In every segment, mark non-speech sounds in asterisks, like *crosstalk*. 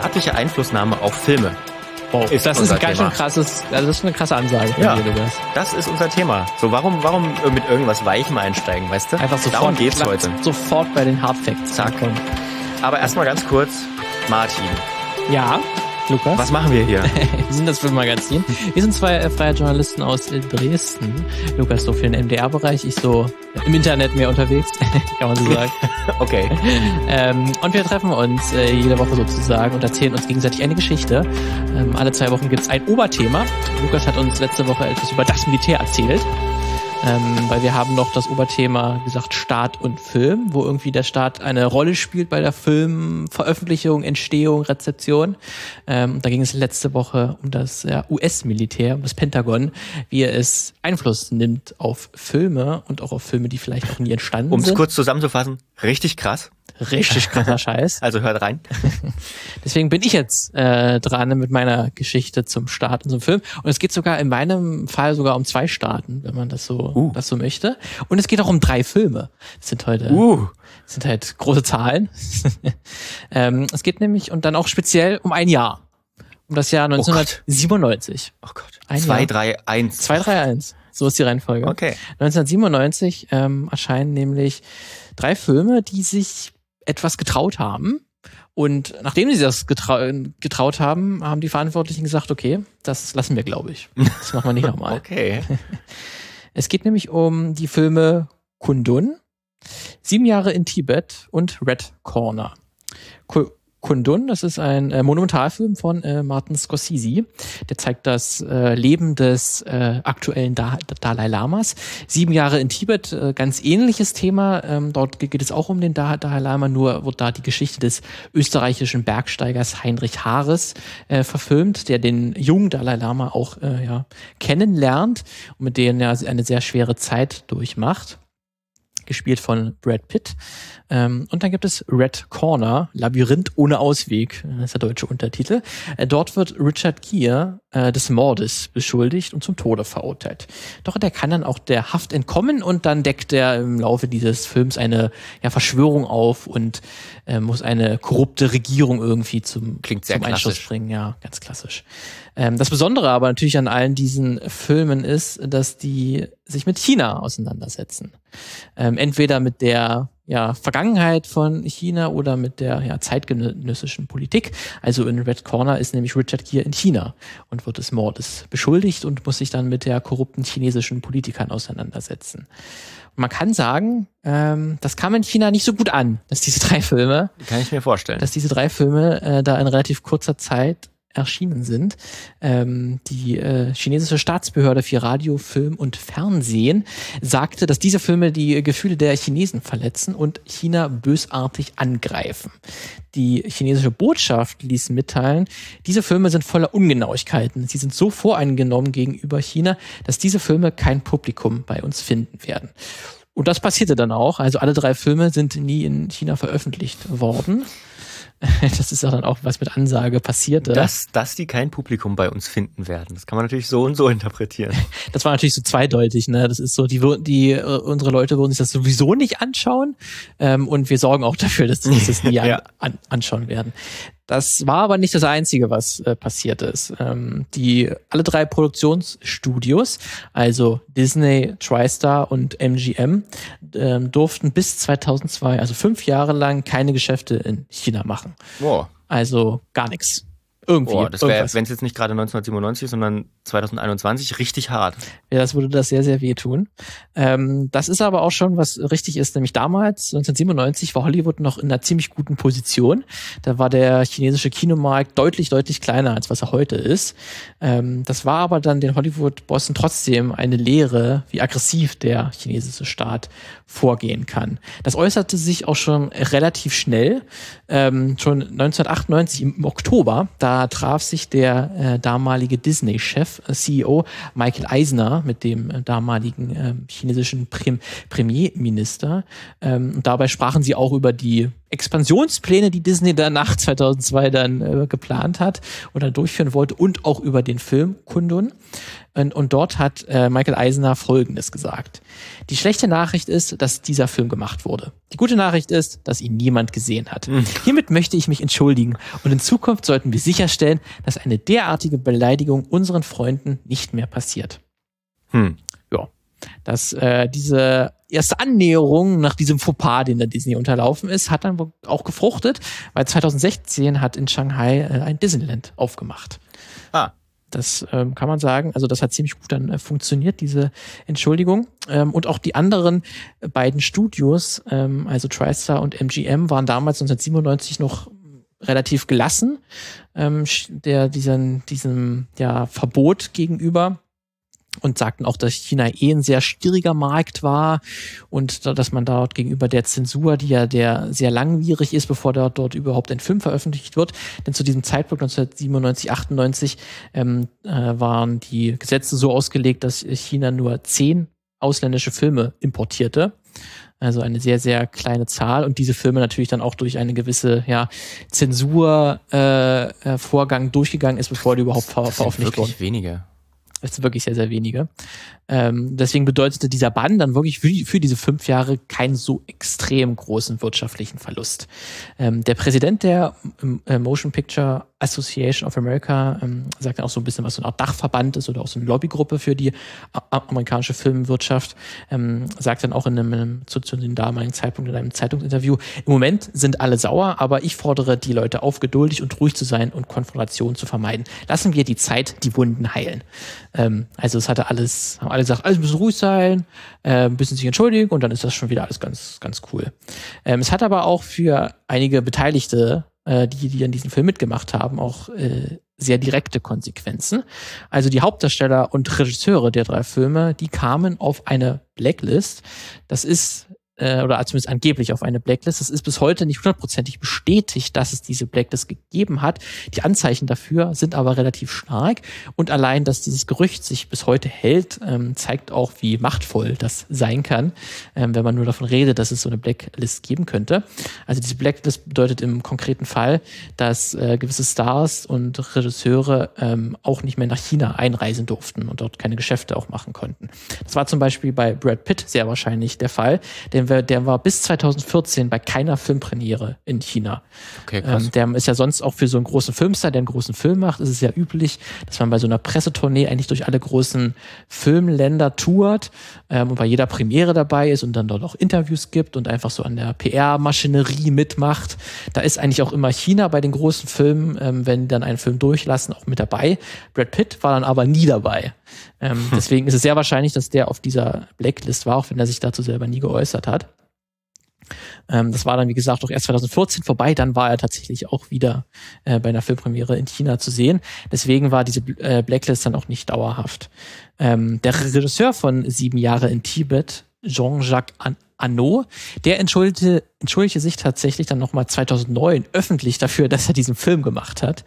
staatliche Einflussnahme auf Filme. Wow, ist das ist ein ganz schön krasses, also das ist eine krasse Ansage. Ja, das ist unser Thema. So, warum, warum mit irgendwas Weichem einsteigen, weißt du? Einfach sofort. Darum geht's heute. Sofort bei den Hard Facts. Zack. Aber erstmal ganz kurz, Martin. Ja. Lukas. Was machen wir hier? *laughs* wir sind das Filmmagazin. Wir sind zwei äh, freie Journalisten aus Dresden. Lukas so für den MDR-Bereich, ich so im Internet mehr unterwegs, *laughs* kann man so sagen. *laughs* okay. Ähm, und wir treffen uns äh, jede Woche sozusagen und erzählen uns gegenseitig eine Geschichte. Ähm, alle zwei Wochen gibt es ein Oberthema. Lukas hat uns letzte Woche etwas über das Militär erzählt ähm, weil wir haben noch das Oberthema gesagt Staat und Film, wo irgendwie der Staat eine Rolle spielt bei der Filmveröffentlichung, Entstehung, Rezeption. Ähm, da ging es letzte Woche um das ja, US-Militär, um das Pentagon, wie er es Einfluss nimmt auf Filme und auch auf Filme, die vielleicht auch nie entstanden Um's sind. Um es kurz zusammenzufassen, richtig krass. Richtig krasser *laughs* Scheiß. Also hört rein. *laughs* Deswegen bin ich jetzt äh, dran mit meiner Geschichte zum Start so einem Film. Und es geht sogar in meinem Fall sogar um zwei Staaten, wenn man das so, uh. das so möchte. Und es geht auch um drei Filme. Das sind heute, uh. das sind halt große Zahlen. *laughs* ähm, es geht nämlich und dann auch speziell um ein Jahr. Um das Jahr 1997. Oh Gott. Oh Gott. 231. 231. So ist die Reihenfolge. Okay. 1997 ähm, erscheinen nämlich drei Filme, die sich etwas getraut haben. Und nachdem sie das getrau getraut haben, haben die Verantwortlichen gesagt, okay, das lassen wir, glaube ich. Das machen wir nicht nochmal. *laughs* okay. *laughs* Es geht nämlich um die Filme Kundun, Sieben Jahre in Tibet und Red Corner. Kundun, das ist ein äh, Monumentalfilm von äh, Martin Scorsese. Der zeigt das äh, Leben des äh, aktuellen da Dalai Lamas. Sieben Jahre in Tibet, äh, ganz ähnliches Thema. Ähm, dort geht es auch um den da Dalai Lama, nur wird da die Geschichte des österreichischen Bergsteigers Heinrich Haares äh, verfilmt, der den jungen Dalai Lama auch äh, ja, kennenlernt und mit denen er eine sehr schwere Zeit durchmacht gespielt von Brad Pitt. Ähm, und dann gibt es Red Corner, Labyrinth ohne Ausweg, das ist der deutsche Untertitel. Äh, dort wird Richard Gere äh, des Mordes beschuldigt und zum Tode verurteilt. Doch der kann dann auch der Haft entkommen und dann deckt er im Laufe dieses Films eine ja, Verschwörung auf und äh, muss eine korrupte Regierung irgendwie zum, Klingt zum Einschuss bringen. Ja, ganz klassisch. Ähm, das Besondere aber natürlich an allen diesen Filmen ist, dass die sich mit China auseinandersetzen. Ähm, entweder mit der ja, Vergangenheit von China oder mit der ja, zeitgenössischen Politik. Also in Red Corner ist nämlich Richard Gere in China und wird des Mordes beschuldigt und muss sich dann mit der korrupten chinesischen Politikern auseinandersetzen. Und man kann sagen, ähm, das kam in China nicht so gut an, dass diese drei Filme, kann ich mir vorstellen, dass diese drei Filme äh, da in relativ kurzer Zeit erschienen sind. Ähm, die äh, chinesische Staatsbehörde für Radio, Film und Fernsehen sagte, dass diese Filme die Gefühle der Chinesen verletzen und China bösartig angreifen. Die chinesische Botschaft ließ mitteilen, diese Filme sind voller Ungenauigkeiten. Sie sind so voreingenommen gegenüber China, dass diese Filme kein Publikum bei uns finden werden. Und das passierte dann auch. Also alle drei Filme sind nie in China veröffentlicht worden. *laughs* das ist ja dann auch was mit Ansage passierte. Dass, dass die kein Publikum bei uns finden werden. Das kann man natürlich so und so interpretieren. *laughs* Das war natürlich so zweideutig, ne? Das ist so, die, die äh, unsere Leute würden sich das sowieso nicht anschauen. Ähm, und wir sorgen auch dafür, dass sie das nie *laughs* ja. an, anschauen werden. Das war aber nicht das Einzige, was äh, passiert ist. Ähm, die alle drei Produktionsstudios, also Disney, TriStar und MGM, ähm, durften bis 2002, also fünf Jahre lang, keine Geschäfte in China machen. Wow. Also gar nichts. Irgendwie. Boah, das wäre, wenn es jetzt nicht gerade 1997 ist, sondern 2021, richtig hart. Ja, das würde das sehr, sehr wehtun. Ähm, das ist aber auch schon, was richtig ist, nämlich damals, 1997, war Hollywood noch in einer ziemlich guten Position. Da war der chinesische Kinomarkt deutlich, deutlich kleiner, als was er heute ist. Ähm, das war aber dann den Hollywood-Bossen trotzdem eine Lehre, wie aggressiv der chinesische Staat vorgehen kann. Das äußerte sich auch schon relativ schnell. Ähm, schon 1998 im Oktober, da traf sich der äh, damalige Disney-Chef, äh, CEO Michael Eisner mit dem äh, damaligen äh, chinesischen Prim Premierminister. Ähm, und dabei sprachen sie auch über die Expansionspläne, die Disney dann nach 2002 dann äh, geplant hat oder durchführen wollte und auch über den Film Kundun. Und, und dort hat äh, Michael Eisner Folgendes gesagt. Die schlechte Nachricht ist, dass dieser Film gemacht wurde. Die gute Nachricht ist, dass ihn niemand gesehen hat. Mhm. Hiermit möchte ich mich entschuldigen und in Zukunft sollten wir sicherstellen, dass eine derartige Beleidigung unseren Freunden nicht mehr passiert. Hm. Dass äh, diese erste Annäherung nach diesem Fauxpas, den der Disney unterlaufen ist, hat dann auch gefruchtet, weil 2016 hat in Shanghai äh, ein Disneyland aufgemacht. Ah. Das ähm, kann man sagen. Also das hat ziemlich gut dann äh, funktioniert, diese Entschuldigung. Ähm, und auch die anderen beiden Studios, ähm, also TriStar und MGM, waren damals 1997 noch relativ gelassen, ähm, der diesen, diesem ja, Verbot gegenüber und sagten auch, dass China eh ein sehr schwieriger Markt war und dass man dort gegenüber der Zensur, die ja der sehr langwierig ist, bevor dort, dort überhaupt ein Film veröffentlicht wird, denn zu diesem Zeitpunkt 1997, 98 ähm, äh, waren die Gesetze so ausgelegt, dass China nur zehn ausländische Filme importierte. Also eine sehr, sehr kleine Zahl und diese Filme natürlich dann auch durch eine gewisse ja, Zensurvorgang äh, äh durchgegangen ist, bevor die überhaupt ver veröffentlicht wurden. weniger. Das ist wirklich sehr, sehr wenige. Ähm, deswegen bedeutete dieser Bann dann wirklich für, für, diese fünf Jahre keinen so extrem großen wirtschaftlichen Verlust. Ähm, der Präsident der äh, Motion Picture Association of America ähm, sagt dann auch so ein bisschen, was so eine Art Dachverband ist oder auch so eine Lobbygruppe für die amerikanische Filmwirtschaft, ähm, sagt dann auch in einem, in einem zu, zu dem damaligen Zeitpunkt in einem Zeitungsinterview, im Moment sind alle sauer, aber ich fordere die Leute auf, geduldig und ruhig zu sein und Konfrontation zu vermeiden. Lassen wir die Zeit die Wunden heilen. Ähm, also es hatte alles, haben alle gesagt, alles müssen ruhig sein, äh, bisschen sich entschuldigen und dann ist das schon wieder alles ganz, ganz cool. Ähm, es hat aber auch für einige Beteiligte, äh, die, die an diesem Film mitgemacht haben, auch äh, sehr direkte Konsequenzen. Also die Hauptdarsteller und Regisseure der drei Filme, die kamen auf eine Blacklist. Das ist äh, oder zumindest angeblich auf eine Blacklist. Es ist bis heute nicht hundertprozentig bestätigt, dass es diese Blacklist gegeben hat. Die Anzeichen dafür sind aber relativ stark und allein, dass dieses Gerücht sich bis heute hält, ähm, zeigt auch, wie machtvoll das sein kann, ähm, wenn man nur davon redet, dass es so eine Blacklist geben könnte. Also diese Blacklist bedeutet im konkreten Fall, dass äh, gewisse Stars und Regisseure ähm, auch nicht mehr nach China einreisen durften und dort keine Geschäfte auch machen konnten. Das war zum Beispiel bei Brad Pitt sehr wahrscheinlich der Fall, denn der war bis 2014 bei keiner Filmpremiere in China. Okay, krass. Ähm, der ist ja sonst auch für so einen großen Filmstar, der einen großen Film macht, ist es ja üblich, dass man bei so einer Pressetournee eigentlich durch alle großen Filmländer tourt ähm, und bei jeder Premiere dabei ist und dann dort auch Interviews gibt und einfach so an der PR-Maschinerie mitmacht. Da ist eigentlich auch immer China bei den großen Filmen, ähm, wenn dann einen Film durchlassen, auch mit dabei. Brad Pitt war dann aber nie dabei. Ähm, hm. Deswegen ist es sehr wahrscheinlich, dass der auf dieser Blacklist war, auch wenn er sich dazu selber nie geäußert hat. Ähm, das war dann, wie gesagt, auch erst 2014 vorbei. Dann war er tatsächlich auch wieder äh, bei einer Filmpremiere in China zu sehen. Deswegen war diese äh, Blacklist dann auch nicht dauerhaft. Ähm, der Regisseur von Sieben Jahre in Tibet, Jean-Jacques Anno, der entschuldigte, entschuldigte sich tatsächlich dann nochmal 2009 öffentlich dafür, dass er diesen Film gemacht hat.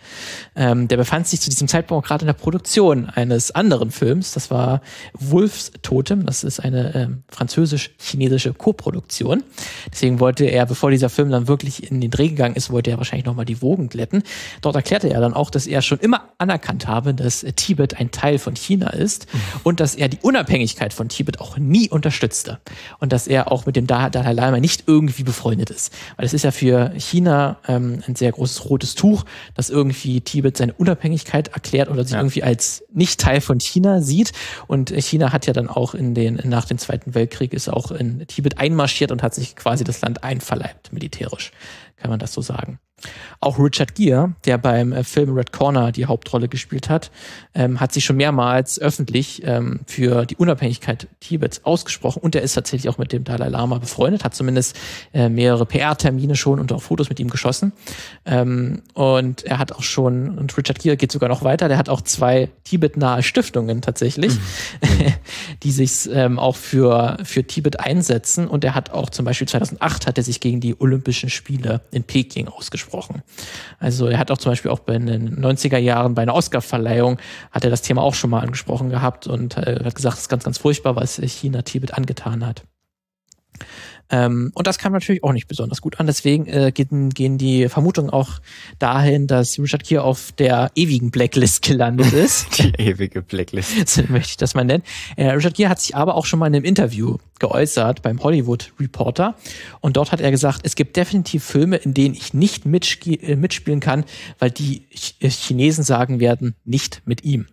Ähm, der befand sich zu diesem Zeitpunkt gerade in der Produktion eines anderen Films. Das war Wolfs Totem. Das ist eine ähm, französisch-chinesische Koproduktion. Deswegen wollte er, bevor dieser Film dann wirklich in den Dreh gegangen ist, wollte er wahrscheinlich nochmal die Wogen glätten. Dort erklärte er dann auch, dass er schon immer anerkannt habe, dass Tibet ein Teil von China ist mhm. und dass er die Unabhängigkeit von Tibet auch nie unterstützte. Und dass er auch mit dem Dalai Lama nicht irgendwie ist. Weil es ist ja für China ähm, ein sehr großes rotes Tuch, dass irgendwie Tibet seine Unabhängigkeit erklärt oder sich ja. irgendwie als nicht Teil von China sieht. Und China hat ja dann auch in den, nach dem Zweiten Weltkrieg ist auch in Tibet einmarschiert und hat sich quasi das Land einverleibt, militärisch, kann man das so sagen. Auch Richard Gere, der beim äh, Film Red Corner die Hauptrolle gespielt hat, ähm, hat sich schon mehrmals öffentlich ähm, für die Unabhängigkeit Tibets ausgesprochen und er ist tatsächlich auch mit dem Dalai Lama befreundet, hat zumindest äh, mehrere PR-Termine schon und auch Fotos mit ihm geschossen. Ähm, und er hat auch schon, und Richard Gere geht sogar noch weiter, der hat auch zwei Tibet-nahe Stiftungen tatsächlich, mhm. *laughs* die sich ähm, auch für, für Tibet einsetzen. Und er hat auch zum Beispiel 2008 hat er sich gegen die Olympischen Spiele in Peking ausgesprochen gesprochen. Also er hat auch zum Beispiel auch bei den 90er Jahren bei einer Oscar-Verleihung hat er das Thema auch schon mal angesprochen gehabt und äh, hat gesagt, es ist ganz, ganz furchtbar, was China Tibet angetan hat. Ähm, und das kam natürlich auch nicht besonders gut an. Deswegen äh, gehen, gehen die Vermutungen auch dahin, dass Richard Gere auf der ewigen Blacklist gelandet *laughs* ist. Die ewige Blacklist. so möchte ich das mal nennen. Äh, Richard Gere hat sich aber auch schon mal in einem Interview geäußert beim Hollywood Reporter. Und dort hat er gesagt, es gibt definitiv Filme, in denen ich nicht äh, mitspielen kann, weil die äh, Chinesen sagen werden, nicht mit ihm.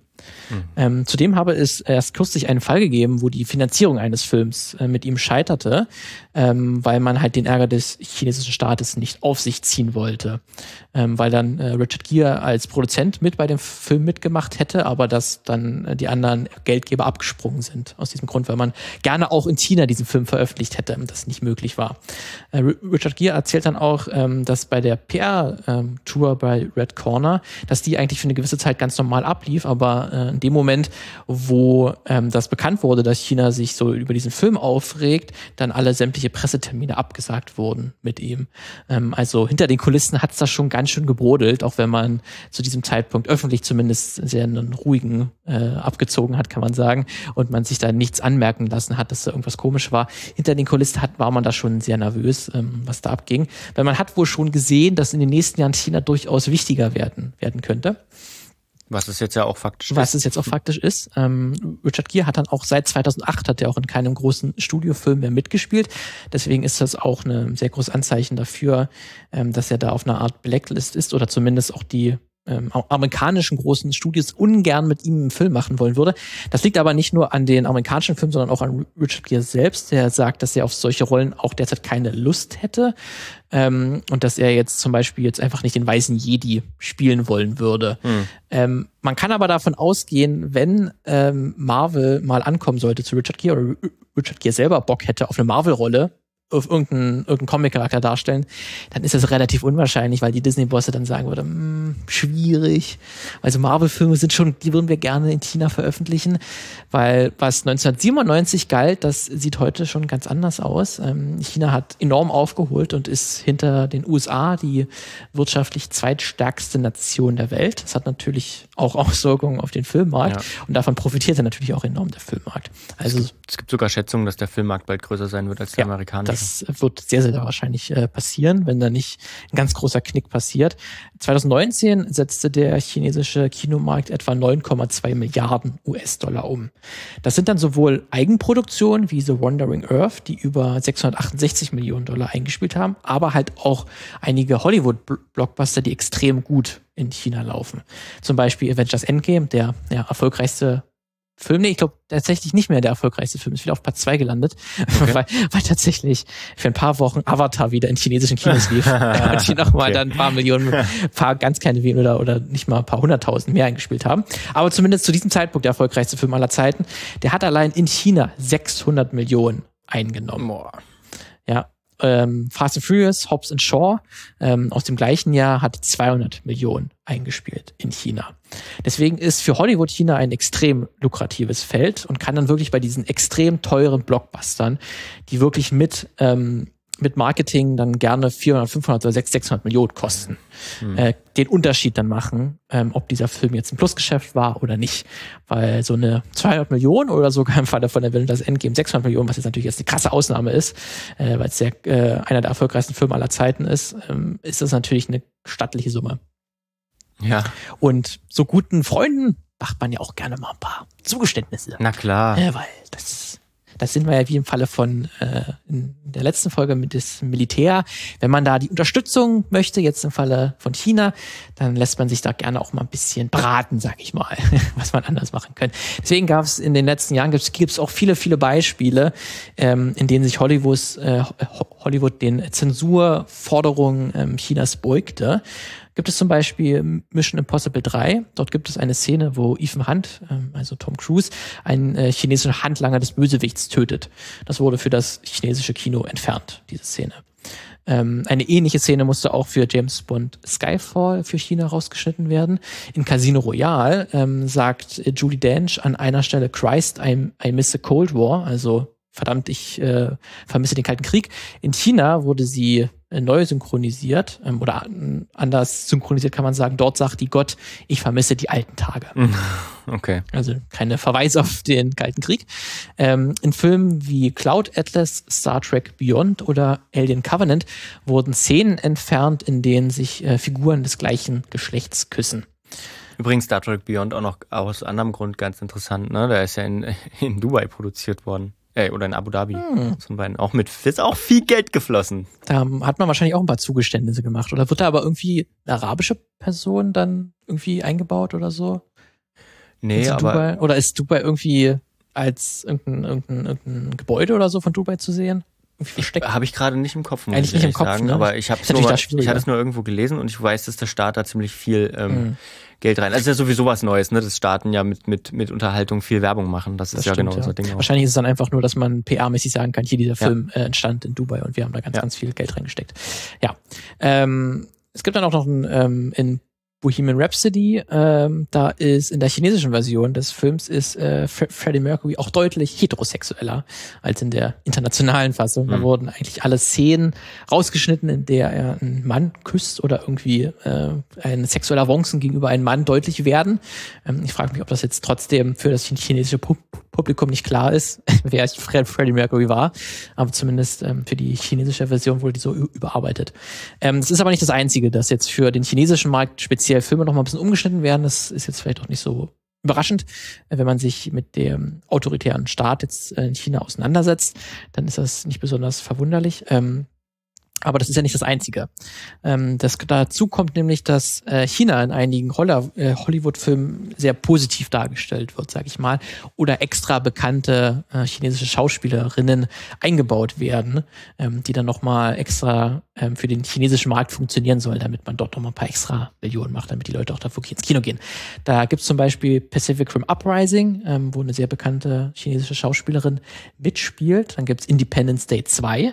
Mhm. Ähm, zudem habe es erst kürzlich einen Fall gegeben, wo die Finanzierung eines Films äh, mit ihm scheiterte, ähm, weil man halt den Ärger des chinesischen Staates nicht auf sich ziehen wollte. Ähm, weil dann äh, Richard Gere als Produzent mit bei dem Film mitgemacht hätte, aber dass dann äh, die anderen Geldgeber abgesprungen sind. Aus diesem Grund, weil man gerne auch in China diesen Film veröffentlicht hätte, das nicht möglich war. Äh, Richard Gere erzählt dann auch, ähm, dass bei der PR-Tour ähm, bei Red Corner, dass die eigentlich für eine gewisse Zeit ganz normal ablief, aber äh, in dem Moment, wo ähm, das bekannt wurde, dass China sich so über diesen Film aufregt, dann alle sämtliche Pressetermine abgesagt wurden mit ihm. Ähm, also hinter den Kulissen hat es da schon ganz schön gebrodelt, auch wenn man zu diesem Zeitpunkt öffentlich zumindest sehr einen ruhigen äh, abgezogen hat, kann man sagen, und man sich da nichts anmerken lassen hat, dass da irgendwas komisch war. Hinter den Kulissen hat, war man da schon sehr nervös, ähm, was da abging, weil man hat wohl schon gesehen, dass in den nächsten Jahren China durchaus wichtiger werden, werden könnte. Was es jetzt ja auch faktisch ist. Was es jetzt auch faktisch ist. Ähm, Richard Gere hat dann auch seit 2008 hat er auch in keinem großen Studiofilm mehr mitgespielt. Deswegen ist das auch ein sehr großes Anzeichen dafür, ähm, dass er da auf einer Art Blacklist ist oder zumindest auch die ähm, amerikanischen großen Studios ungern mit ihm einen Film machen wollen würde. Das liegt aber nicht nur an den amerikanischen Filmen, sondern auch an Richard Gere selbst, der sagt, dass er auf solche Rollen auch derzeit keine Lust hätte ähm, und dass er jetzt zum Beispiel jetzt einfach nicht den weißen Jedi spielen wollen würde. Hm. Ähm, man kann aber davon ausgehen, wenn ähm, Marvel mal ankommen sollte zu Richard Gere oder Richard Gere selber Bock hätte auf eine Marvel-Rolle, auf irgendeinen, irgendeinen Comic-Charakter darstellen, dann ist das relativ unwahrscheinlich, weil die Disney-Bosse dann sagen würden, hm, schwierig. Also Marvel-Filme sind schon, die würden wir gerne in China veröffentlichen, weil was 1997 galt, das sieht heute schon ganz anders aus. Ähm, China hat enorm aufgeholt und ist hinter den USA die wirtschaftlich zweitstärkste Nation der Welt. Das hat natürlich auch *laughs* Auswirkungen auf den Filmmarkt ja. und davon profitiert er natürlich auch enorm der Filmmarkt. Also es gibt, es gibt sogar Schätzungen, dass der Filmmarkt bald größer sein wird als der ja, amerikanische. Das wird sehr, sehr wahrscheinlich äh, passieren, wenn da nicht ein ganz großer Knick passiert. 2019 setzte der chinesische Kinomarkt etwa 9,2 Milliarden US-Dollar um. Das sind dann sowohl Eigenproduktionen wie The Wandering Earth, die über 668 Millionen Dollar eingespielt haben, aber halt auch einige Hollywood-Blockbuster, die extrem gut in China laufen. Zum Beispiel Avengers Endgame, der ja, erfolgreichste Film, nee, ich glaube tatsächlich nicht mehr der erfolgreichste Film, ist wieder auf Platz zwei gelandet, *laughs* okay. weil, weil tatsächlich für ein paar Wochen Avatar wieder in chinesischen Kinos lief *laughs* und die nochmal okay. dann ein paar Millionen, ein *laughs* paar ganz kleine Wien oder, oder nicht mal ein paar hunderttausend mehr eingespielt haben. Aber zumindest zu diesem Zeitpunkt der erfolgreichste Film aller Zeiten, der hat allein in China 600 Millionen eingenommen. Boah. Ja, ähm, Fast and Furious, Hobbs and Shaw ähm, aus dem gleichen Jahr hat 200 Millionen eingespielt in China. Deswegen ist für Hollywood China ein extrem lukratives Feld und kann dann wirklich bei diesen extrem teuren Blockbustern, die wirklich mit ähm, mit Marketing dann gerne 400, 500 oder 600 Millionen kosten. Hm. Äh, den Unterschied dann machen, ähm, ob dieser Film jetzt ein Plusgeschäft war oder nicht. Weil so eine 200 Millionen oder sogar im Falle von der Avengers Endgame 600 Millionen, was jetzt natürlich jetzt eine krasse Ausnahme ist, äh, weil es der, äh, einer der erfolgreichsten Filme aller Zeiten ist, ähm, ist das natürlich eine stattliche Summe. Ja. Und so guten Freunden macht man ja auch gerne mal ein paar Zugeständnisse. Na klar. Äh, weil das das sind wir ja wie im Falle von äh, in der letzten Folge mit dem Militär. Wenn man da die Unterstützung möchte, jetzt im Falle von China, dann lässt man sich da gerne auch mal ein bisschen braten, sag ich mal, *laughs* was man anders machen könnte. Deswegen gab es in den letzten Jahren gibt es auch viele, viele Beispiele, ähm, in denen sich Hollywood, äh, Hollywood den Zensurforderungen ähm, Chinas beugte gibt es zum Beispiel Mission Impossible 3. Dort gibt es eine Szene, wo Ethan Hunt, ähm, also Tom Cruise, einen äh, chinesischen Handlanger des Bösewichts tötet. Das wurde für das chinesische Kino entfernt, diese Szene. Ähm, eine ähnliche Szene musste auch für James Bond Skyfall für China rausgeschnitten werden. In Casino Royale ähm, sagt Julie Dench an einer Stelle Christ, I, I miss the Cold War, also verdammt, ich äh, vermisse den Kalten Krieg. In China wurde sie äh, neu synchronisiert ähm, oder an, anders synchronisiert kann man sagen. Dort sagt die Gott, ich vermisse die alten Tage. *laughs* Okay. Also keine Verweis auf den Kalten Krieg. Ähm, in Filmen wie Cloud Atlas, Star Trek Beyond oder Alien Covenant wurden Szenen entfernt, in denen sich äh, Figuren des gleichen Geschlechts küssen. Übrigens Star Trek Beyond auch noch aus anderem Grund ganz interessant, ne? Der ist ja in, *laughs* in Dubai produziert worden. Äh, oder in Abu Dhabi Hm. zum beiden. Auch mit ist auch viel Geld geflossen. Da hat man wahrscheinlich auch ein paar Zugeständnisse gemacht. Oder wird da aber irgendwie eine arabische Person dann irgendwie eingebaut oder so? Nee, Ist aber Dubai, oder ist Dubai irgendwie als irgendein, irgendein, irgendein Gebäude oder so von Dubai zu sehen? Versteckt? habe ich gerade nicht im Kopf, muss Eigentlich ich nicht im Kopf, sagen. ne? Aber ich habe Ist nur, mal- ich hatte es nur irgendwo gelesen und ich weiß, dass der Staat da ziemlich viel ähm, Mhm. Geld rein. Also ist ja sowieso was Neues, ne? Das Staaten ja mit mit mit Unterhaltung viel Werbung machen. Das, Das ist ja stimmt, genau unser Ding. Auch. Wahrscheinlich ist es dann einfach nur, dass man PR-mäßig sagen kann, hier dieser Ja. Film äh, entstand in Dubai und wir haben da ganz, Ja. ganz viel Geld reingesteckt. Ja. Ähm, es gibt dann auch noch ein, ähm, in Bohemian Rhapsody, ähm, da ist in der chinesischen Version des Films ist äh, Fre Freddie Mercury auch deutlich heterosexueller als in der internationalen Fassung. Da Mhm. wurden eigentlich alle Szenen rausgeschnitten, in der er einen Mann küsst oder irgendwie äh, ein sexueller Avancen gegenüber einem Mann deutlich werden. Ähm, ich frage mich, ob das jetzt trotzdem für das chinesische Pu Publikum nicht klar ist, *laughs* wer Fred Freddie Mercury war. Aber zumindest ähm, für die chinesische Version wurde die so überarbeitet. Ähm, ist aber nicht das Einzige, dass jetzt für den chinesischen Markt speziell Filme noch mal ein bisschen umgeschnitten werden. Das ist jetzt vielleicht auch nicht so überraschend, äh, wenn man sich mit dem autoritären Staat jetzt äh, in China auseinandersetzt, dann ist das nicht besonders verwunderlich. Ähm, aber das ist ja nicht das Einzige. Ähm, das, dazu kommt nämlich, dass äh, China in einigen äh, Hollywood-Filmen sehr positiv dargestellt wird, sag ich mal, oder extra bekannte äh, chinesische Schauspielerinnen eingebaut werden, ähm, die dann nochmal extra ähm, für den chinesischen Markt funktionieren sollen, damit man dort nochmal ein paar extra Millionen macht, damit die Leute auch da wirklich ins Kino gehen. Da gibt's zum Beispiel Pacific Rim Uprising, ähm, wo eine sehr bekannte chinesische Schauspielerin mitspielt. Dann gibt's Independence Day 2, äh,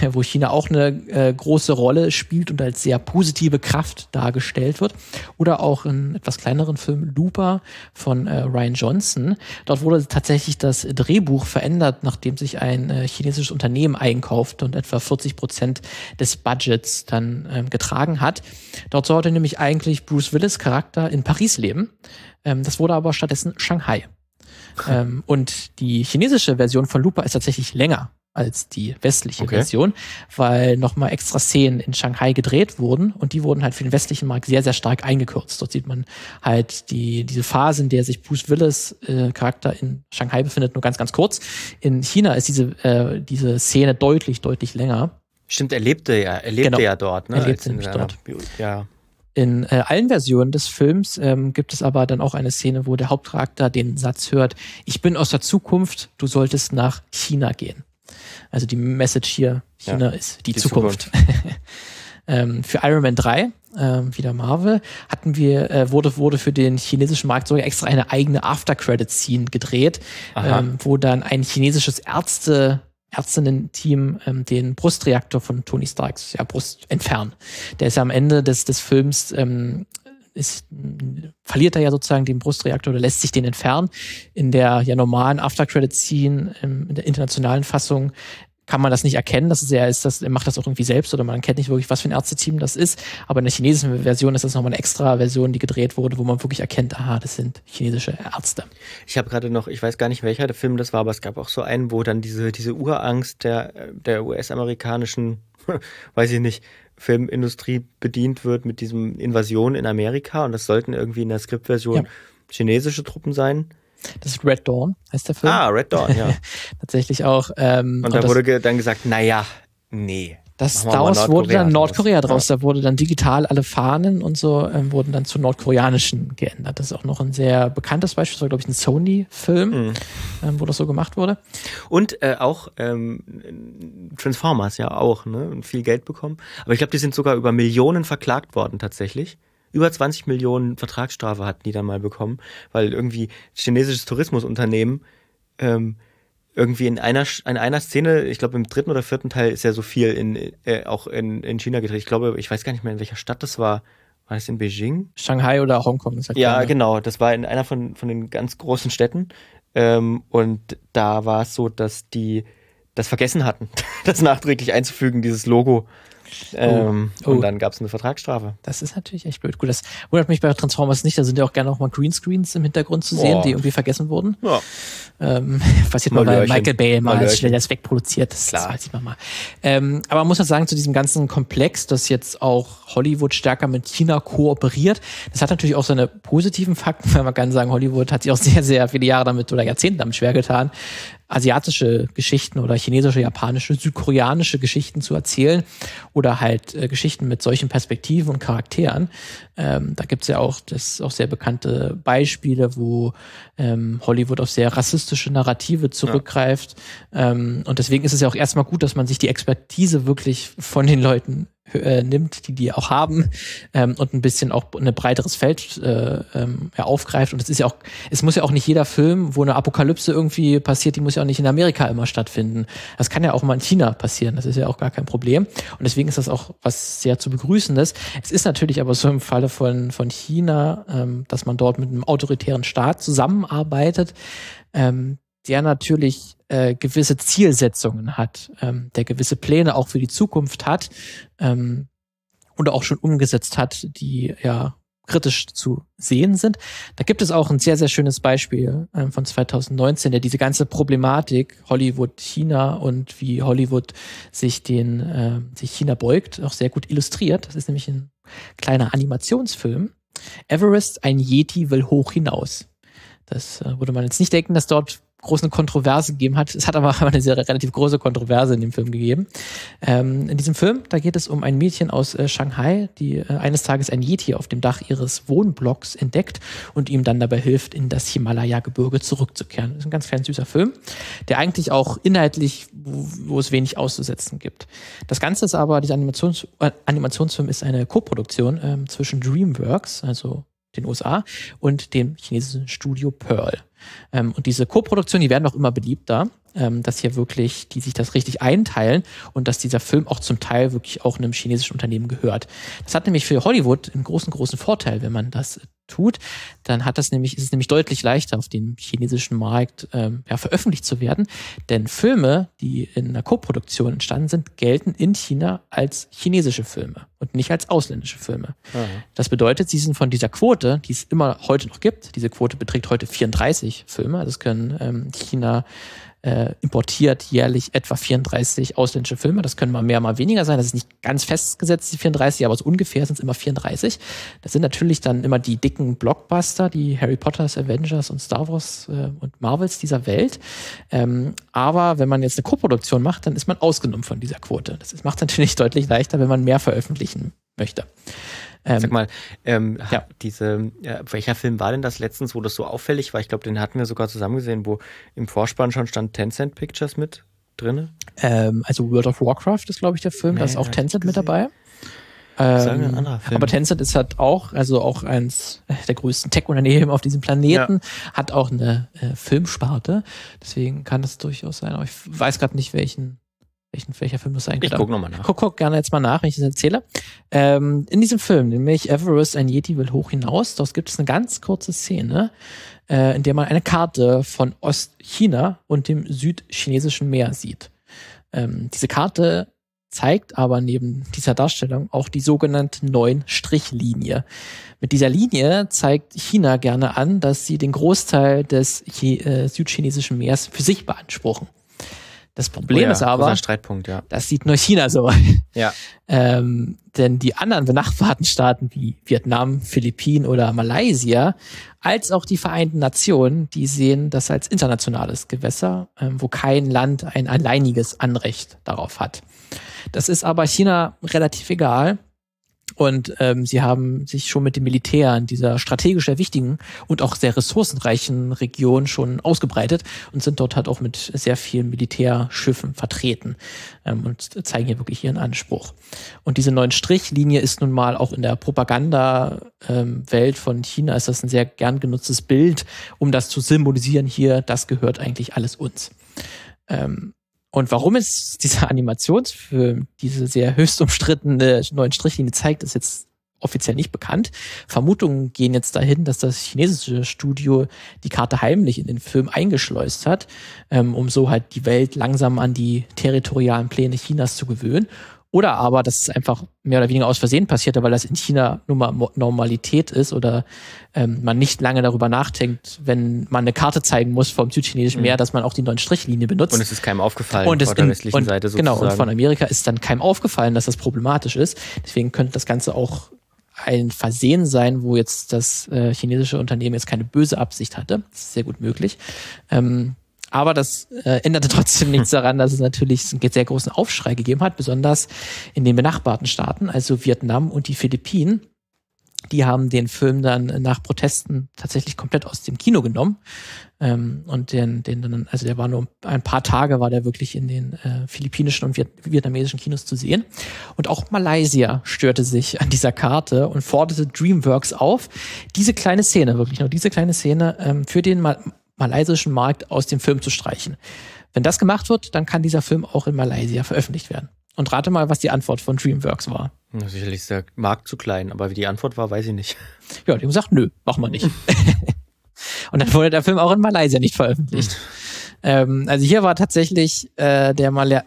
*laughs* wo China auch eine äh, große Rolle spielt und als sehr positive Kraft dargestellt wird. Oder auch in etwas kleineren Film Looper von äh, Ryan Johnson. Dort wurde tatsächlich das Drehbuch verändert, nachdem sich ein äh, chinesisches Unternehmen einkauft und etwa 40 Prozent des Budgets dann ähm, getragen hat. Dort sollte nämlich eigentlich Bruce Willis Charakter in Paris leben. Ähm, das wurde aber stattdessen Shanghai. *laughs* ähm, und die chinesische Version von Looper ist tatsächlich länger als die westliche Okay. Version, weil nochmal extra Szenen in Shanghai gedreht wurden und die wurden halt für den westlichen Markt sehr, sehr stark eingekürzt. Dort sieht man halt die, diese Phase, in der sich Bruce Willis äh, Charakter in Shanghai befindet, nur ganz, ganz kurz. In China ist diese, äh, diese Szene deutlich, deutlich länger. Stimmt, er lebte ja, er lebte Genau. ja dort, ne? Er lebte in dort. Ja. In äh, allen Versionen des Films ähm, gibt es aber dann auch eine Szene, wo der Hauptcharakter den Satz hört, ich bin aus der Zukunft, du solltest nach China gehen. Also die Message hier, China ist die, die Zukunft. *laughs* ähm, für Iron Man 3, ähm, wieder Marvel, hatten wir, äh, wurde, wurde für den chinesischen Markt sogar extra eine eigene After-Credit-Scene gedreht, ähm, wo dann ein chinesisches Ärzte Ärztinnen-Team ähm, den Brustreaktor von Tony Starks ja, Brust entfernen. Der ist ja am Ende des, des Films ähm, ist, verliert er ja sozusagen den Brustreaktor oder lässt sich den entfernen. In der ja normalen After-Credit-Scene, ähm, in der internationalen Fassung, kann man das nicht erkennen, dass er ist, das, er macht das auch irgendwie selbst oder man erkennt nicht wirklich, was für ein Ärzteteam das ist. Aber in der chinesischen Version ist das nochmal eine extra Version, die gedreht wurde, wo man wirklich erkennt, aha, das sind chinesische Ärzte. Ich habe gerade noch, ich weiß gar nicht, welcher der Film das war, aber es gab auch so einen, wo dann diese, diese Urangst der, der US-amerikanischen, *laughs* weiß ich nicht, Filmindustrie bedient wird mit diesem Invasion in Amerika und das sollten irgendwie in der Skriptversion Ja. chinesische Truppen sein. Das ist Red Dawn, heißt der Film. Ah, Red Dawn, ja. *laughs* Tatsächlich auch. Ähm, Und da wurde ge dann gesagt, naja, nee. Das, daraus wurde dann Nordkorea draus. Da wurde dann digital alle Fahnen und so ähm, wurden dann zu nordkoreanischen geändert. Das ist auch noch ein sehr bekanntes Beispiel. Das war, glaube ich, ein Sony-Film, Mhm. ähm, wo das so gemacht wurde. Und äh, auch ähm, Transformers ja auch, ne? Und viel Geld bekommen. Aber ich glaube, die sind sogar über Millionen verklagt worden tatsächlich. Über 20 Millionen Vertragsstrafe hatten die dann mal bekommen, weil irgendwie chinesisches Tourismusunternehmen ähm, irgendwie in einer in einer Szene, ich glaube im dritten oder vierten Teil ist ja so viel in äh, auch in, in China gedreht. Ich glaube, ich weiß gar nicht mehr in welcher Stadt das war. War das in Beijing? Shanghai oder Hongkong ist Ja, keine- genau. Das war in einer von, von den ganz großen Städten. Ähm, und da war es so, dass die das vergessen hatten, *laughs* das nachträglich einzufügen, dieses Logo. Ähm, Oh. Und dann gab es eine Vertragsstrafe. Das ist natürlich echt blöd. Gut, das wundert mich bei Transformers nicht. Da sind ja auch gerne auch mal Greenscreens im Hintergrund zu sehen, Boah. die irgendwie vergessen wurden. Ja. Ähm, *laughs* passiert mal bei Malörchen. Michael Bay mal Malörchen. schnell das wegproduziert. Das, das Klar. weiß ich mal. Ähm, aber man muss ja sagen, zu diesem ganzen Komplex, dass jetzt auch Hollywood stärker mit China kooperiert, das hat natürlich auch seine positiven Fakten, *laughs* weil man kann sagen, Hollywood hat sich auch sehr, sehr viele Jahre damit oder Jahrzehnte damit schwer getan, asiatische Geschichten oder chinesische, japanische, südkoreanische Geschichten zu erzählen oder halt äh, Geschichten mit solchen Perspektiven und Charakteren. Ähm, da gibt's ja auch das auch sehr bekannte Beispiele, wo ähm, Hollywood auf sehr rassistische Narrative zurückgreift. Ähm, und deswegen ist es ja auch erstmal gut, dass man sich die Expertise wirklich von den Leuten äh, nimmt, die die auch haben ähm, und ein bisschen auch ein breiteres Feld äh, ähm, aufgreift. Und es ist ja auch, es muss ja auch nicht jeder Film, wo eine Apokalypse irgendwie passiert, die muss ja auch nicht in Amerika immer stattfinden. Das kann ja auch mal in China passieren. Das ist ja auch gar kein Problem. Und deswegen ist das auch was sehr zu begrüßendes. Es ist natürlich aber so im Falle von, von China, ähm, dass man dort mit einem autoritären Staat zusammenarbeitet, ähm, der natürlich äh, gewisse Zielsetzungen hat, ähm, der gewisse Pläne auch für die Zukunft hat ähm, oder auch schon umgesetzt hat, die ja kritisch zu sehen sind. Da gibt es auch ein sehr, sehr schönes Beispiel ähm, von 2019, der diese ganze Problematik Hollywood, China und wie Hollywood sich den, äh, sich China beugt, auch sehr gut illustriert. Das ist nämlich ein kleiner Animationsfilm. Everest, ein Yeti will hoch hinaus. Das äh, würde man jetzt nicht denken, dass dort große Kontroverse gegeben hat. Es hat aber *laughs* eine sehr relativ große Kontroverse in dem Film gegeben. Ähm, in diesem Film, da geht es um ein Mädchen aus äh, Shanghai, die äh, eines Tages ein Yeti auf dem Dach ihres Wohnblocks entdeckt und ihm dann dabei hilft, in das Himalaya-Gebirge zurückzukehren. Das ist ein ganz klein süßer Film, der eigentlich auch inhaltlich, wo, wo es wenig auszusetzen gibt. Das Ganze ist aber, dieser Animations äh, Animationsfilm ist eine Koproduktion ähm, zwischen DreamWorks, also den USA, und dem chinesischen Studio Pearl. Ähm, und diese Co-Produktion, die werden auch immer beliebter, ähm, dass hier wirklich, die sich das richtig einteilen und dass dieser Film auch zum Teil wirklich auch einem chinesischen Unternehmen gehört. Das hat nämlich für Hollywood einen großen, großen Vorteil, wenn man das tut, dann hat das nämlich, ist es nämlich deutlich leichter, auf dem chinesischen Markt ähm, ja, veröffentlicht zu werden. Denn Filme, die in einer Co-Produktion entstanden sind, gelten in China als chinesische Filme und nicht als ausländische Filme. Das bedeutet, sie sind von dieser Quote, die es immer heute noch gibt, diese Quote beträgt heute 34 Filme, also es können ähm, China äh, importiert jährlich etwa 34 ausländische Filme. Das können mal mehr, mal weniger sein. Das ist nicht ganz festgesetzt, die 34, aber so ungefähr sind es immer 34. Das sind natürlich dann immer die dicken Blockbuster, die Harry Potters, Avengers und Star Wars äh, und Marvels dieser Welt. Ähm, aber wenn man jetzt eine Koproduktion macht, dann ist man ausgenommen von dieser Quote. Das macht es natürlich deutlich leichter, wenn man mehr veröffentlichen möchte. Ähm, Sag mal, ähm, ja. ja. diese, ja, welcher Film war denn das letztens, wo das so auffällig war? Ich glaube, den hatten wir sogar zusammen gesehen, wo im Vorspann schon stand Tencent Pictures mit drinne. Ähm, also World of Warcraft ist, glaube ich, der Film. Nee, da ist auch Tencent mit dabei. Ähm, aber Tencent ist halt auch, also auch eins der größten Tech-Unternehmen auf diesem Planeten, hat auch eine äh, Filmsparte. Deswegen kann das durchaus sein. Aber ich weiß gerade nicht, welchen, welchen, welcher Film das sein Ich könnte. gucke nochmal nach. Guck, guck gerne jetzt mal nach, wenn ich das erzähle. Ähm, in diesem Film, nämlich Everest, ein Yeti will hoch hinaus, dort gibt es eine ganz kurze Szene, äh, in der man eine Karte von Ostchina und dem südchinesischen Meer sieht. Ähm, diese Karte zeigt aber neben dieser Darstellung auch die sogenannte Neun-Strich-Linie. Mit dieser Linie zeigt China gerne an, dass sie den Großteil des äh, südchinesischen Meers für sich beanspruchen. Das Problem Oh ja, ist aber, Streitpunkt, ja. das sieht nur China so. Ja. *laughs* Ähm, denn die anderen benachbarten Staaten wie Vietnam, Philippinen oder Malaysia, als auch die Vereinten Nationen, die sehen das als internationales Gewässer, ähm, wo kein Land ein alleiniges Anrecht darauf hat. Das ist aber China relativ egal. Und ähm, sie haben sich schon mit dem Militär in dieser strategisch sehr wichtigen und auch sehr ressourcenreichen Region schon ausgebreitet und sind dort halt auch mit sehr vielen Militärschiffen vertreten ähm, und zeigen hier wirklich ihren Anspruch. Und diese neuen Strichlinie ist nun mal auch in der Propaganda-Welt von China ist das ein sehr gern genutztes Bild, um das zu symbolisieren hier, das gehört eigentlich alles uns. Ähm, und warum es dieser Animationsfilm diese sehr höchst umstrittene neuen Strichlinie zeigt, ist jetzt offiziell nicht bekannt. Vermutungen gehen jetzt dahin, dass das chinesische Studio die Karte heimlich in den Film eingeschleust hat, ähm, um so halt die Welt langsam an die territorialen Pläne Chinas zu gewöhnen. Oder aber, dass es einfach mehr oder weniger aus Versehen passierte, weil das in China nun mal Normalität ist oder ähm, man nicht lange darüber nachdenkt, wenn man eine Karte zeigen muss vom südchinesischen Meer, mhm. dass man auch die neuen Strichlinie benutzt. Und es ist keinem aufgefallen und es von der westlichen und, Seite sozusagen. Genau, und von Amerika ist dann keinem aufgefallen, dass das problematisch ist. Deswegen könnte das Ganze auch ein Versehen sein, wo jetzt das äh, chinesische Unternehmen jetzt keine böse Absicht hatte. Das ist sehr gut möglich. Ähm, aber das äh, änderte *laughs* trotzdem nichts daran, dass es natürlich einen sehr großen Aufschrei gegeben hat, besonders in den benachbarten Staaten, also Vietnam und die Philippinen. Die haben den Film dann nach Protesten tatsächlich komplett aus dem Kino genommen. Ähm, und den, den dann, also der war nur ein paar Tage, war der wirklich in den äh, philippinischen und Viet vietnamesischen Kinos zu sehen. Und auch Malaysia störte sich an dieser Karte und forderte DreamWorks auf, diese kleine Szene, wirklich nur diese kleine Szene, ähm, für den Mal malaysischen Markt aus dem Film zu streichen. Wenn das gemacht wird, dann kann dieser Film auch in Malaysia veröffentlicht werden. Und rate mal, was die Antwort von DreamWorks war. Ja, sicherlich ist der Markt zu klein, aber wie die Antwort war, weiß ich nicht. *laughs* Ja, die haben gesagt, nö, machen wir nicht. *laughs* Und dann wurde der Film auch in Malaysia nicht veröffentlicht. ähm, also hier war tatsächlich äh, der Mal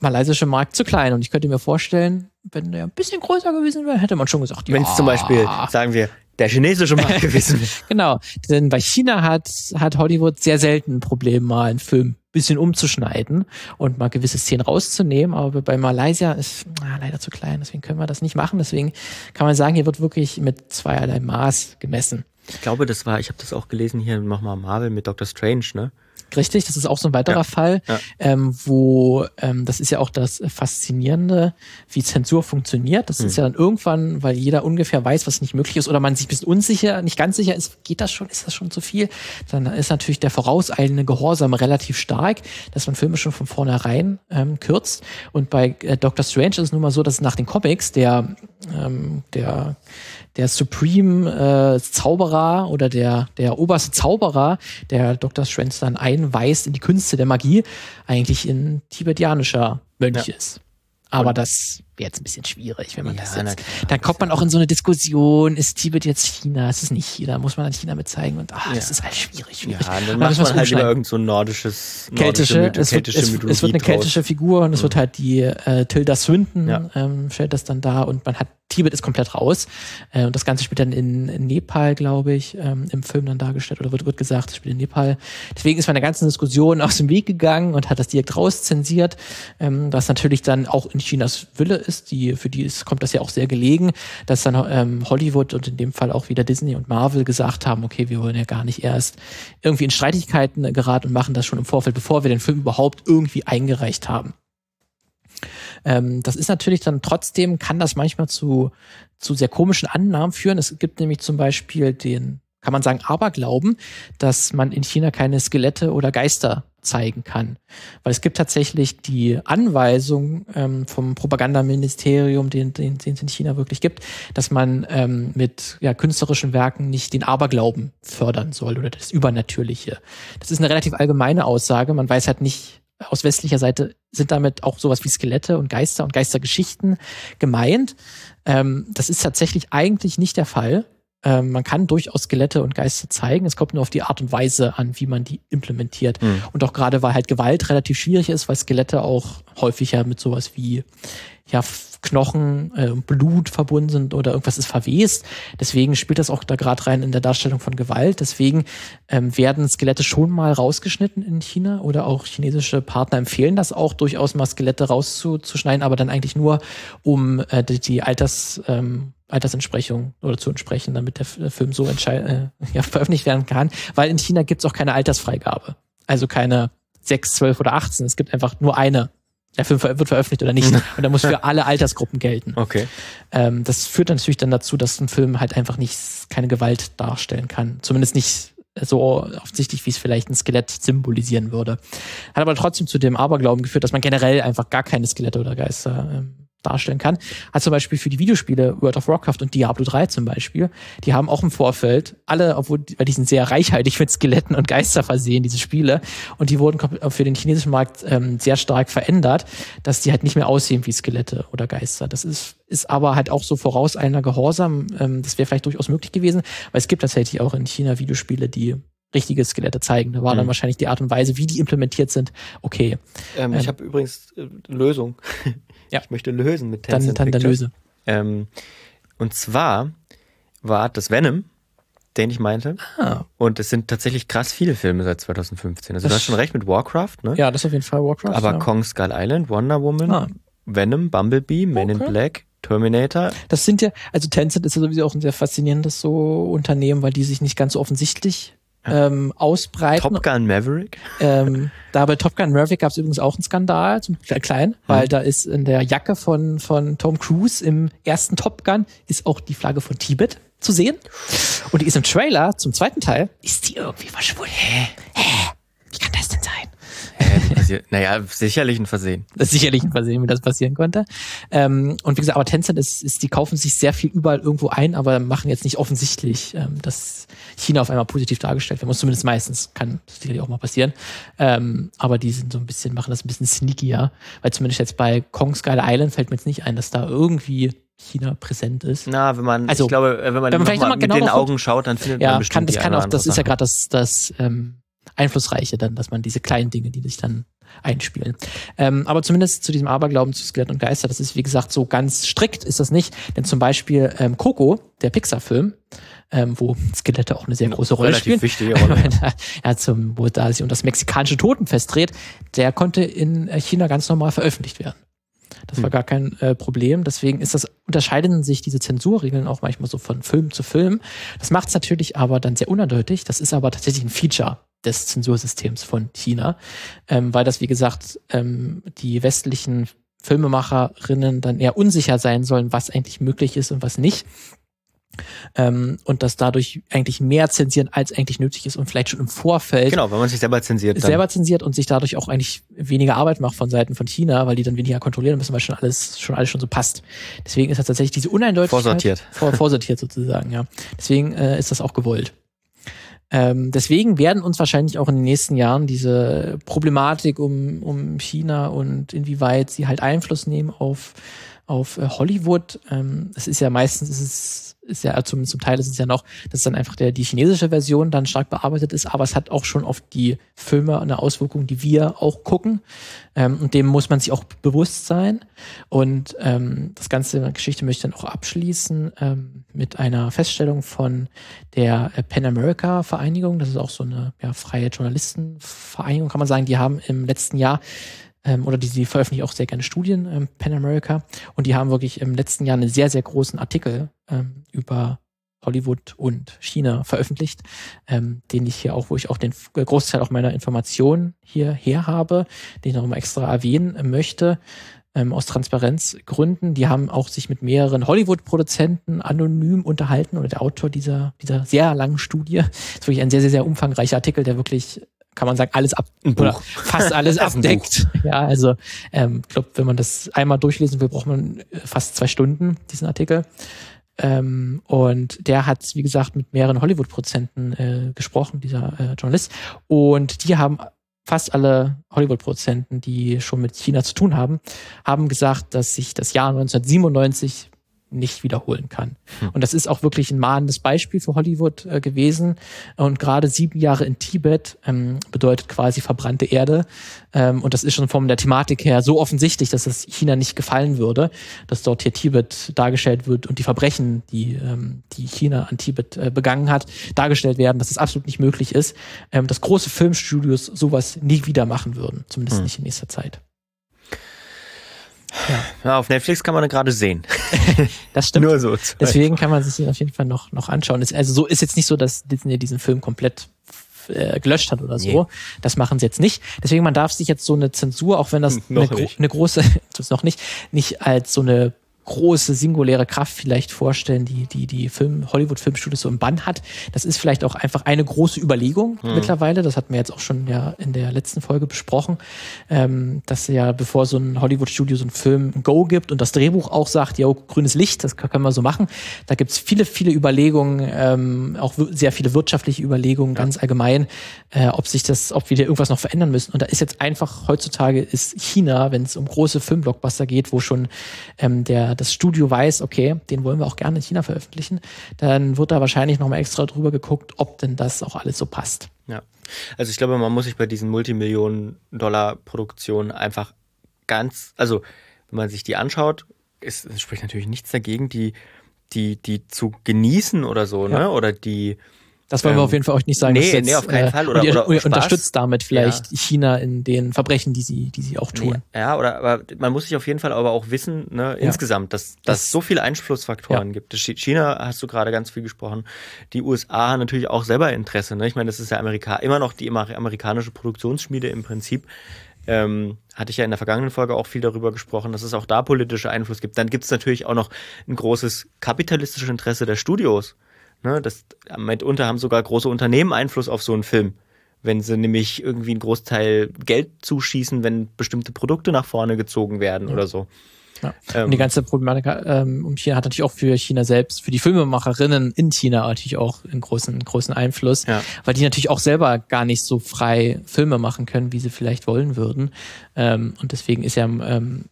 malaysische Markt zu klein. Und ich könnte mir vorstellen, wenn der ein bisschen größer gewesen wäre, hätte man schon gesagt, ja. Wenn es zum Beispiel, sagen wir, der chinesische Markt *laughs* gewesen wäre. genau, denn bei China hat, hat Hollywood sehr selten ein Problem, mal einen Film bisschen umzuschneiden und mal gewisse Szenen rauszunehmen. Aber bei Malaysia ist na, leider zu klein, deswegen können wir das nicht machen. Deswegen kann man sagen, hier wird wirklich mit zweierlei Maß gemessen. Ich glaube, das war, ich habe das auch gelesen hier nochmal Marvel mit Doctor Strange, ne? Richtig, das ist auch so ein weiterer ja, Fall, ja. Ähm, wo ähm, das ist ja auch das Faszinierende, wie Zensur funktioniert. Das hm. ist ja dann irgendwann, weil jeder ungefähr weiß, was nicht möglich ist, oder man sich ein bisschen unsicher, nicht ganz sicher ist, geht das schon, ist das schon zu viel? Dann ist natürlich der vorauseilende Gehorsam relativ stark, dass man Filme schon von vornherein ähm, kürzt. Und bei äh, Doctor Strange ist es nun mal so, dass nach den Comics der, ähm, der der Supreme äh, Zauberer oder der, der oberste Zauberer, der Dr. Strange dann einweist in die Künste der Magie, eigentlich ein tibetianischer Mönch ja. ist. Aber das wäre jetzt ein bisschen schwierig, wenn man ja, das jetzt. Dann kommt man auch in so eine Diskussion, ist Tibet jetzt China? Ist es nicht China? Muss man dann China mit zeigen? Und ach, ja. das ist halt schwierig, schwierig. Ja, dann macht man halt lieber irgend so ein nordisches, keltische, nordische, es, wird, keltische es, es, wird eine keltische Figur und es mhm. wird halt die äh, Tilda Swinton ja. ähm, stellt das dann da und man hat Tibet ist komplett raus. Äh, und das Ganze spielt dann in, in Nepal, glaube ich, ähm, im Film dann dargestellt oder wird, wird gesagt, es spielt in Nepal. Deswegen ist man der ganzen Diskussion *laughs* aus dem Weg gegangen und hat das direkt rauszensiert, ähm, was natürlich dann auch in Chinas Wille ist. Die, für die ist, kommt das ja auch sehr gelegen, dass dann ähm, Hollywood und in dem Fall auch wieder Disney und Marvel gesagt haben, okay, wir wollen ja gar nicht erst irgendwie in Streitigkeiten geraten und machen das schon im Vorfeld, bevor wir den Film überhaupt irgendwie eingereicht haben. Ähm, das ist natürlich dann trotzdem, kann das manchmal zu, zu sehr komischen Annahmen führen. Es gibt nämlich zum Beispiel den, kann man sagen, Aberglauben, dass man in China keine Skelette oder Geister zeigen kann. Weil es gibt tatsächlich die Anweisung ähm, vom Propagandaministerium, den, den, den es in China wirklich gibt, dass man ähm, mit ja, künstlerischen Werken nicht den Aberglauben fördern soll oder das Übernatürliche. Das ist eine relativ allgemeine Aussage. Man weiß halt nicht, aus westlicher Seite sind damit auch sowas wie Skelette und Geister und Geistergeschichten gemeint. Ähm, das ist tatsächlich eigentlich nicht der Fall. Ähm, man kann durchaus Skelette und Geister zeigen. Es kommt nur auf die Art und Weise an, wie man die implementiert. Mhm. Und auch gerade, weil halt Gewalt relativ schwierig ist, weil Skelette auch häufiger mit sowas wie ja, Knochen, äh, Blut verbunden sind oder irgendwas ist verwest. Deswegen spielt das auch da gerade rein in der Darstellung von Gewalt. Deswegen ähm, werden Skelette schon mal rausgeschnitten in China oder auch chinesische Partner empfehlen das auch, durchaus mal Skelette rauszuschneiden, aber dann eigentlich nur, um äh, die, die Alters, ähm, Altersentsprechung oder zu entsprechen, damit der Film so äh, *laughs* ja, veröffentlicht werden kann. Weil in China gibt's auch keine Altersfreigabe. Also keine 6, 12 oder 18. Es gibt einfach nur eine der Film wird veröffentlicht oder nicht. *laughs* Und der muss für alle Altersgruppen gelten. Okay. Ähm, das führt dann natürlich dann dazu, dass ein Film halt einfach nicht keine Gewalt darstellen kann. Zumindest nicht so offensichtlich, wie es vielleicht ein Skelett symbolisieren würde. Hat aber trotzdem zu dem Aberglauben geführt, dass man generell einfach gar keine Skelette oder Geister ähm, darstellen kann. Hat zum Beispiel für die Videospiele World of Warcraft und Diablo 3 zum Beispiel, die haben auch im Vorfeld alle, obwohl weil die sind sehr reichhaltig mit Skeletten und Geister versehen, diese Spiele, und die wurden für den chinesischen Markt ähm, sehr stark verändert, dass die halt nicht mehr aussehen wie Skelette oder Geister. Das ist, ist aber halt auch so voraus einer Gehorsam. Ähm, das wäre vielleicht durchaus möglich gewesen, weil es gibt tatsächlich auch in China Videospiele, die richtige Skelette zeigen. Da war mhm. dann wahrscheinlich die Art und Weise, wie die implementiert sind, okay. Ähm, ähm, ich habe übrigens äh, Lösung. Ja. Ich möchte lösen mit Dann, Tencent dann der Pictures. Löse. Ähm, und zwar war das Venom, den ich meinte. Ah. Und es sind tatsächlich krass viele Filme seit 2015. Also Das- du hast schon recht mit Warcraft, ne? Ja, das ist auf jeden Fall Warcraft. Aber ja. Kong Skull Island, Wonder Woman, Ah. Venom, Bumblebee, Men in Okay. Black, Terminator. Das sind ja, also Tencent ist ja sowieso auch ein sehr faszinierendes so Unternehmen, weil die sich nicht ganz so offensichtlich ähm, ausbreiten. Top Gun Maverick. Ähm, da bei Top Gun Maverick gab es übrigens auch einen Skandal, zum Kle- klein, weil da ist in der Jacke von, von Tom Cruise im ersten Top Gun ist auch die Flagge von Tibet zu sehen. Und die ist im Trailer zum zweiten Teil, ist die irgendwie verschwunden. Hä? Hä? Wie kann das denn sein? Äh, naja, sicherlich ein Versehen. Das ist sicherlich ein Versehen, wie das passieren konnte. Ähm, und wie gesagt, aber Tencent ist, ist, die kaufen sich sehr viel überall irgendwo ein, aber machen jetzt nicht offensichtlich, ähm, dass China auf einmal positiv dargestellt werden muss. Zumindest meistens kann das sicherlich auch mal passieren. Ähm, aber die sind so ein bisschen, machen das ein bisschen sneakier, weil zumindest jetzt bei Kong Skull Island fällt mir jetzt nicht ein, dass da irgendwie China präsent ist. Na, wenn man, Also, ich glaube, äh, wenn man, wenn man noch vielleicht mal noch mal mit genau den Augen schaut, dann findet man Ja, bestimmt kann, das kann auch, das ist ja gerade das, das ähm, Einflussreiche dann, dass man diese kleinen Dinge, die sich dann einspielen. Ähm, aber zumindest zu diesem Aberglauben zu Skelett und Geister, das ist wie gesagt so ganz strikt ist das nicht, denn zum Beispiel ähm, Coco, der Pixar-Film, ähm, wo Skelette auch eine sehr große Rolle Relativ spielen. wichtige Rolle. ja, *laughs* zum, wo da sich um das mexikanische Totenfest dreht, der konnte in äh, China ganz normal veröffentlicht werden. Das war Hm. gar kein äh, Problem. Deswegen ist das, unterscheiden sich diese Zensurregeln auch manchmal so von Film zu Film. Das macht es natürlich aber dann sehr uneindeutig. Das ist aber tatsächlich ein Feature des Zensursystems von China, ähm, weil das, wie gesagt, ähm, die westlichen Filmemacherinnen dann eher unsicher sein sollen, was eigentlich möglich ist und was nicht. Ähm, und dass dadurch eigentlich mehr zensieren, als eigentlich nötig ist und vielleicht schon im Vorfeld Genau, wenn man sich selber zensiert. Dann. selber zensiert und sich dadurch auch eigentlich weniger Arbeit macht von Seiten von China, weil die dann weniger kontrollieren müssen, weil schon alles schon alles schon so passt. Deswegen ist das tatsächlich diese Uneindeutigkeit Vorsortiert. vor, vorsortiert sozusagen, ja. Deswegen äh, ist das auch gewollt. Ähm, deswegen werden uns wahrscheinlich auch in den nächsten Jahren diese Problematik um, um China und inwieweit sie halt Einfluss nehmen auf, auf äh, Hollywood. Ähm, es ist ja meistens, es ist, ist ja zum, zum Teil ist es ja noch, dass dann einfach der, die chinesische Version dann stark bearbeitet ist, aber es hat auch schon auf die Filme eine Auswirkung, die wir auch gucken. Ähm, und dem muss man sich auch bewusst sein. Und ähm, das ganze Geschichte möchte ich dann auch abschließen ähm, mit einer Feststellung von der Pan America Vereinigung. Das ist auch so eine ja, freie Journalistenvereinigung, kann man sagen. Die haben im letzten Jahr ähm, oder die, die veröffentlichen auch sehr gerne Studien, ähm, Pan America. Und die haben wirklich im letzten Jahr einen sehr, sehr großen Artikel ähm, über Hollywood und China veröffentlicht, ähm, den ich hier auch, wo ich auch den F- Großteil auch meiner Informationen hier her habe, den ich noch mal extra erwähnen möchte, ähm, aus Transparenzgründen. Die haben auch sich mit mehreren Hollywood-Produzenten anonym unterhalten oder der Autor dieser, dieser sehr langen Studie. Das ist wirklich ein sehr, sehr, sehr umfangreicher Artikel, der wirklich kann man sagen, alles ab oder fast alles *laughs* abdeckt. Ja, also ähm, ich glaube, wenn man das einmal durchlesen will, braucht man fast zwei Stunden, diesen Artikel. Ähm, und der hat, wie gesagt, mit mehreren Hollywood-Produzenten äh, gesprochen, dieser äh, Journalist. Und die haben fast alle Hollywood-Produzenten, die schon mit China zu tun haben, haben gesagt, dass sich das Jahr 1997 nicht wiederholen kann. Hm. Und das ist auch wirklich ein mahnendes Beispiel für Hollywood äh, gewesen. Und gerade sieben Jahre in Tibet ähm, bedeutet quasi verbrannte Erde. Ähm, und das ist schon von der Thematik her so offensichtlich, dass es China nicht gefallen würde, dass dort hier Tibet dargestellt wird und die Verbrechen, die, ähm, die China an Tibet äh, begangen hat, dargestellt werden, dass es absolut nicht möglich ist, ähm, dass große Filmstudios sowas nie wieder machen würden. Zumindest Hm. nicht in nächster Zeit. Ja, auf Netflix kann man gerade sehen. *laughs* Das stimmt. Nur so. Deswegen kann man sich den auf jeden Fall noch, noch anschauen. Also so ist jetzt nicht so, dass Disney diesen Film komplett äh, gelöscht hat oder so. Nee. Das machen sie jetzt nicht. Deswegen man darf sich jetzt so eine Zensur, auch wenn das Hm, *laughs* noch eine, gro eine große, *laughs* das noch nicht, nicht als so eine große singuläre Kraft vielleicht vorstellen, die die die Film Hollywood Filmstudios so im Bann hat. Das ist vielleicht auch einfach eine große Überlegung Hm. mittlerweile. Das hatten wir jetzt auch schon ja in der letzten Folge besprochen, ähm, dass ja bevor so ein Hollywood Studio so einen Film ein Go gibt und das Drehbuch auch sagt, ja grünes Licht, das können wir so machen. Da gibt's viele viele Überlegungen, ähm, auch sehr viele wirtschaftliche Überlegungen ganz allgemein, äh, ob sich das, ob wir da irgendwas noch verändern müssen. Und da ist jetzt einfach heutzutage ist China, wenn es um große Filmblockbuster geht, wo schon ähm, der das Studio weiß, okay, den wollen wir auch gerne in China veröffentlichen, dann wird da wahrscheinlich noch mal extra drüber geguckt, ob denn das auch alles so passt. Ja. Also ich glaube, man muss sich bei diesen Multimillionen-Dollar-Produktionen einfach ganz, also wenn man sich die anschaut, es spricht natürlich nichts dagegen, die, die, die zu genießen oder so, Ja. ne? Oder die, Das wollen wir Ähm, auf jeden Fall euch nicht sagen. nee, jetzt, nee, auf keinen äh, Fall. Oder- und ihr, oder ihr unterstützt damit vielleicht China in den Verbrechen, die sie, die sie auch tun. Nee, ja, oder aber man muss sich auf jeden Fall aber auch wissen, ne, insgesamt, dass, dass Das- es so viele Einflussfaktoren gibt. Chi- China hast du gerade ganz viel gesprochen. Die USA haben natürlich auch selber Interesse. Ne? Ich meine, das ist ja Amerika immer noch die amer- amerikanische Produktionsschmiede im Prinzip. Ähm, hatte ich ja in der vergangenen Folge auch viel darüber gesprochen, dass es auch da politische Einfluss gibt. Dann gibt es natürlich auch noch ein großes kapitalistisches Interesse der Studios. Ne? Das, mitunter haben sogar große Unternehmen Einfluss auf so einen Film wenn sie nämlich irgendwie einen Großteil Geld zuschießen, wenn bestimmte Produkte nach vorne gezogen werden oder so. Ja. Ähm, Und die ganze Problematik ähm, um China hat natürlich auch für China selbst, für die Filmemacherinnen in China natürlich auch einen großen, großen Einfluss, Ja. weil die natürlich auch selber gar nicht so frei Filme machen können, wie sie vielleicht wollen würden. Ähm, und deswegen ist ja ähm,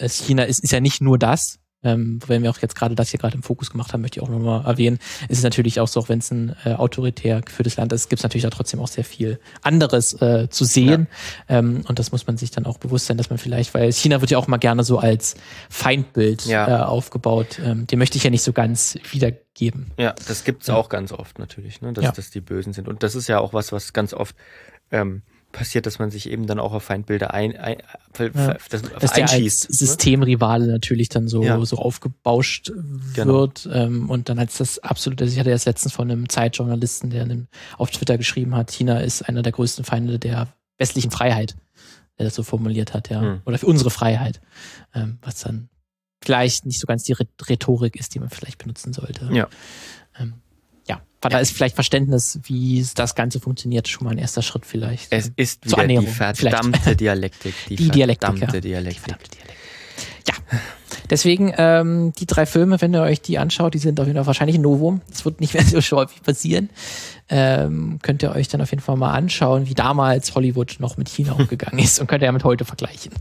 China ist, ist ja nicht nur das. Ähm, wenn wir auch jetzt gerade das hier gerade im Fokus gemacht haben, möchte ich auch nochmal erwähnen, ist es natürlich auch so, auch wenn es ein äh, autoritär geführtes Land ist, gibt es natürlich da trotzdem auch sehr viel anderes äh, zu sehen. Ähm, und das muss man sich dann auch bewusst sein, dass man vielleicht, weil China wird ja auch mal gerne so als Feindbild Ja. äh, aufgebaut. Ähm, den möchte ich ja nicht so ganz wiedergeben. Ja, das gibt's Ja. auch ganz oft natürlich, ne? dass, Ja. dass die Bösen sind. Und das ist ja auch was, was ganz oft ähm, passiert, dass man sich eben dann auch auf Feindbilder ein, ein, ver- Ja. das, Dass der als einschießt. ne? Systemrivale natürlich dann so, Ja. so aufgebauscht Genau. wird ähm, und dann als das absolute, ich hatte erst letztens von einem Zeitjournalisten, der in einem, auf Twitter geschrieben hat, China ist einer der größten Feinde der westlichen Freiheit, der das so formuliert hat, ja, Hm. oder für unsere Freiheit, ähm, was dann vielleicht nicht so ganz die Rhe- Rhetorik ist, die man vielleicht benutzen sollte. Ja. Ähm, ja, weil da ist vielleicht Verständnis, wie das Ganze funktioniert, schon mal ein erster Schritt vielleicht. Es ist wieder die verdammte Dialektik. Die, *laughs* Die Dialektik, verdammte ja. Dialektik. verdammte Dialektik. Ja. Deswegen, ähm, die drei Filme, wenn ihr euch die anschaut, die sind auf jeden Fall wahrscheinlich ein Novum. Das wird nicht mehr so häufig passieren. Ähm, könnt ihr euch dann auf jeden Fall mal anschauen, wie damals Hollywood noch mit China *laughs* umgegangen ist und könnt ihr ja mit heute vergleichen.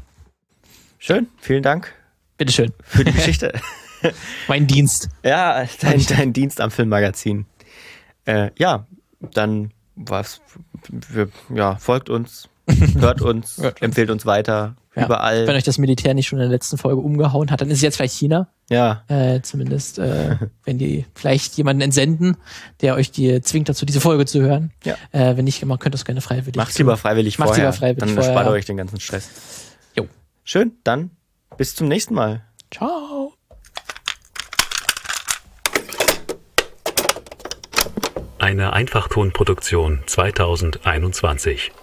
Schön, vielen Dank Bitteschön. für die *laughs* Geschichte. Mein Dienst. ja, dein, dein Dienst am Filmmagazin. Äh, ja, dann was, wir, ja, folgt uns, *laughs* hört uns, empfiehlt uns weiter, Ja. überall. Wenn euch das Militär nicht schon in der letzten Folge umgehauen hat, dann ist es jetzt vielleicht China. ja, Äh, zumindest, äh, *laughs* wenn die vielleicht jemanden entsenden, der euch die zwingt dazu, diese Folge zu hören. Ja. Äh, wenn nicht, man könnte das gerne freiwillig Macht's lieber freiwillig Macht's vorher. lieber freiwillig dann vorher. spart ihr euch den ganzen Stress. Jo. Schön, dann bis zum nächsten Mal. Ciao. Eine Einfachtonproduktion 2021.